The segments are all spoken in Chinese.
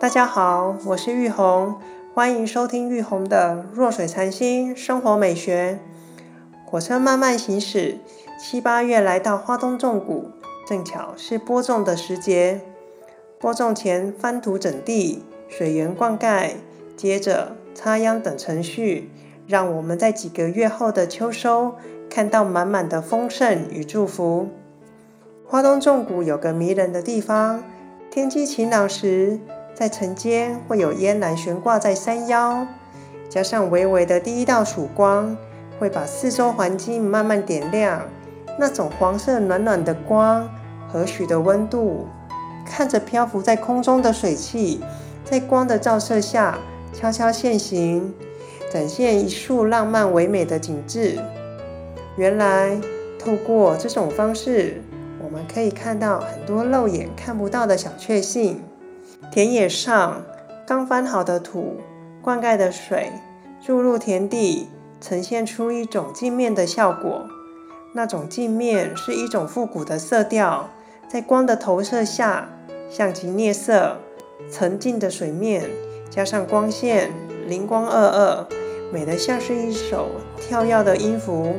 大家好，我是玉红，欢迎收听玉红的弱水禅心生活美学。火车慢慢行驶，七八月来到花东纵谷，正巧是播种的时节。播种前翻土整地、水源灌溉，接着插秧等程序，让我们在几个月后的秋收看到满满的丰盛与祝福。花东纵谷有个迷人的地方，天气晴朗时，在晨间会有烟岚悬挂在山腰，加上微微的第一道曙光，会把四周环境慢慢点亮。那种黄色暖暖的光，和煦的温度。看着漂浮在空中的水汽，在光的照射下悄悄现形，展现一束浪漫唯美的景致。原来，透过这种方式，我们可以看到很多肉眼看不到的小确幸。田野上刚翻好的土，灌溉的水注入田地，呈现出一种镜面的效果。那种镜面是一种复古的色调，在光的投射下。像极夜色，沉静的水面，加上光线，灵光二二，美得像是一首跳跃的音符。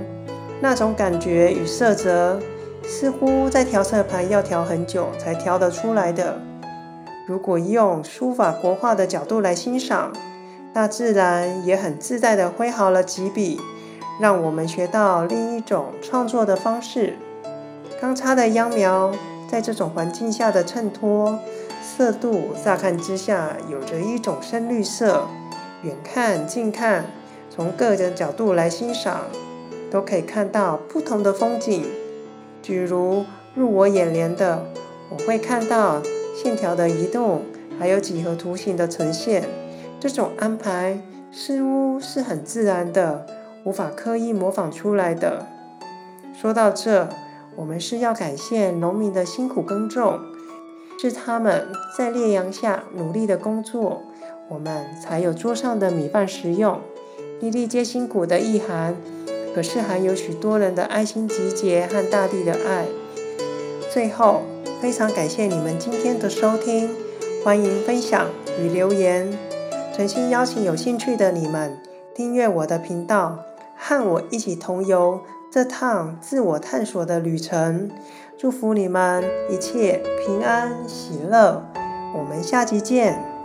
那种感觉与色泽，似乎在调色盘要调很久才调得出来的。如果用书法国画的角度来欣赏，大自然也很自在地挥毫了几笔，让我们学到另一种创作的方式。刚插的秧苗。在这种环境下的衬托色度，乍看之下有着一种深绿色。远看近看，从各个角度来欣赏，都可以看到不同的风景。比如入我眼帘的，我会看到线条的移动，还有几何图形的呈现。这种安排似乎是很自然的，无法刻意模仿出来的。说到这。我们是要感谢农民的辛苦耕种，是他们在烈阳下努力的工作，我们才有桌上的米饭食用。粒粒皆辛苦的意涵，可是还有许多人的爱心集结和大地的爱。最后，非常感谢你们今天的收听，欢迎分享与留言，诚心邀请有兴趣的你们订阅我的频道，和我一起同游。这趟自我探索的旅程，祝福你们一切平安喜乐。我们下期见。